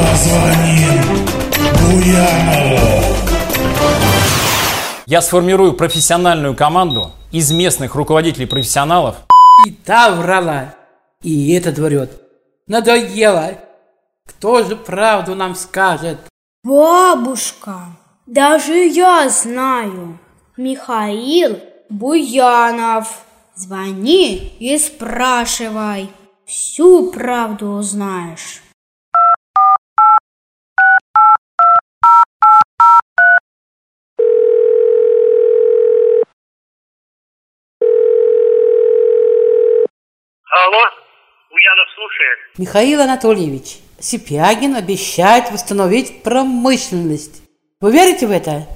Позвоним Буянову. Я сформирую профессиональную команду из местных руководителей профессионалов. И та врала, и этот врет. Надоело. Кто же правду нам скажет? Бабушка, даже я знаю. Михаил Буянов. Звони и спрашивай. Всю правду узнаешь. Алло, Буянов слушает. Михаил Анатольевич, Сипягин обещает восстановить промышленность. Вы верите в это?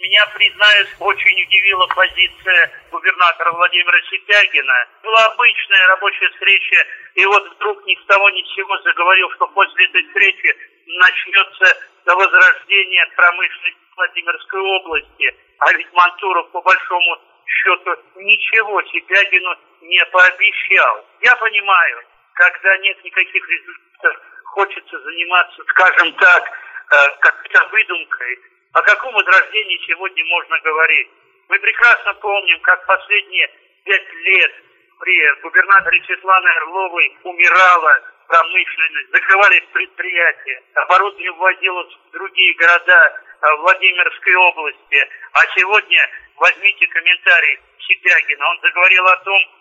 Меня, признаюсь, очень удивила позиция губернатора Владимира Сипягина. Была обычная рабочая встреча, и вот вдруг ни с того ни с сего заговорил, что после этой встречи начнется возрождение промышленности Владимирской области. А ведь Мантуров, по большому счету, ничего Сипягину не пообещал. Я понимаю, когда нет никаких результатов, хочется заниматься, скажем так, э, как-то выдумкой. О каком возрождении сегодня можно говорить? Мы прекрасно помним, как последние пять лет при губернаторе Светланы Орловой умирала промышленность, закрывались предприятия, оборудование вводилось в другие города э, Владимирской области. А сегодня возьмите комментарий Сипягина. Он заговорил о том,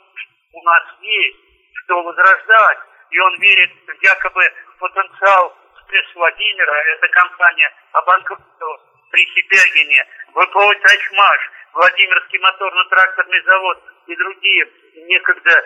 у нас есть что возрождать, и он верит якобы в потенциал СТЭС Владимира, эта компания обанкротилась при Сипягине, ВПО «Тачмаш», Владимирский моторно-тракторный завод и другие некогда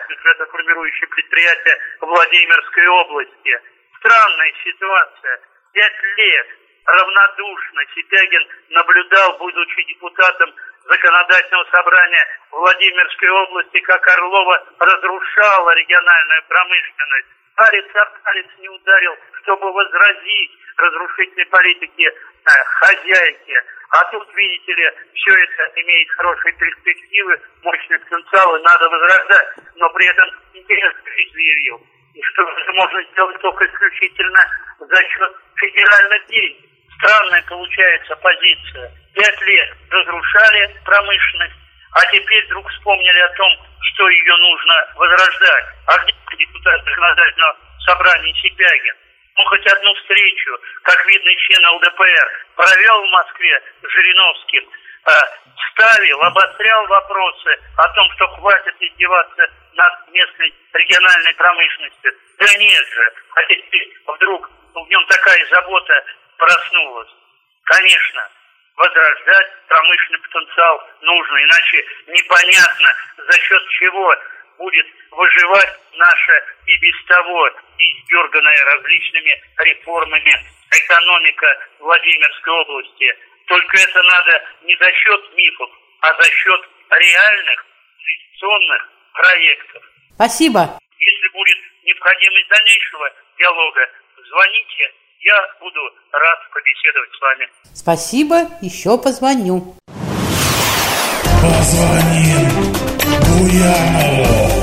формирующие предприятия Владимирской области. Странная ситуация. Пять лет равнодушно Сипягин наблюдал, будучи депутатом законодательного собрания Владимирской области, как Орлова разрушала региональную промышленность. Палец о палец не ударил, чтобы возразить разрушительной политике э, хозяйки. А тут, видите ли, все это имеет хорошие перспективы, мощный потенциал, и надо возрождать. Но при этом интерес заявил, что это можно сделать только исключительно за счет федеральных денег. Странная получается позиция. Пять лет разрушали промышленность, а теперь вдруг вспомнили о том, что ее нужно возрождать. А где депутат законодательного собрания Сипягин? Ну, хоть одну встречу, как видный член ЛДПР, провел в Москве с Жириновским, э, ставил, обострял вопросы о том, что хватит издеваться над местной региональной промышленностью. Да нет же, а теперь вдруг в нем такая забота проснулась. Конечно, возрождать промышленный потенциал нужно, иначе непонятно, за счет чего будет выживать наша и без того издерганная различными реформами экономика Владимирской области. Только это надо не за счет мифов, а за счет реальных инвестиционных проектов. Спасибо. Если будет необходимость дальнейшего диалога, звоните я буду рад побеседовать с вами. Спасибо, еще позвоню. Позвоним Буянову.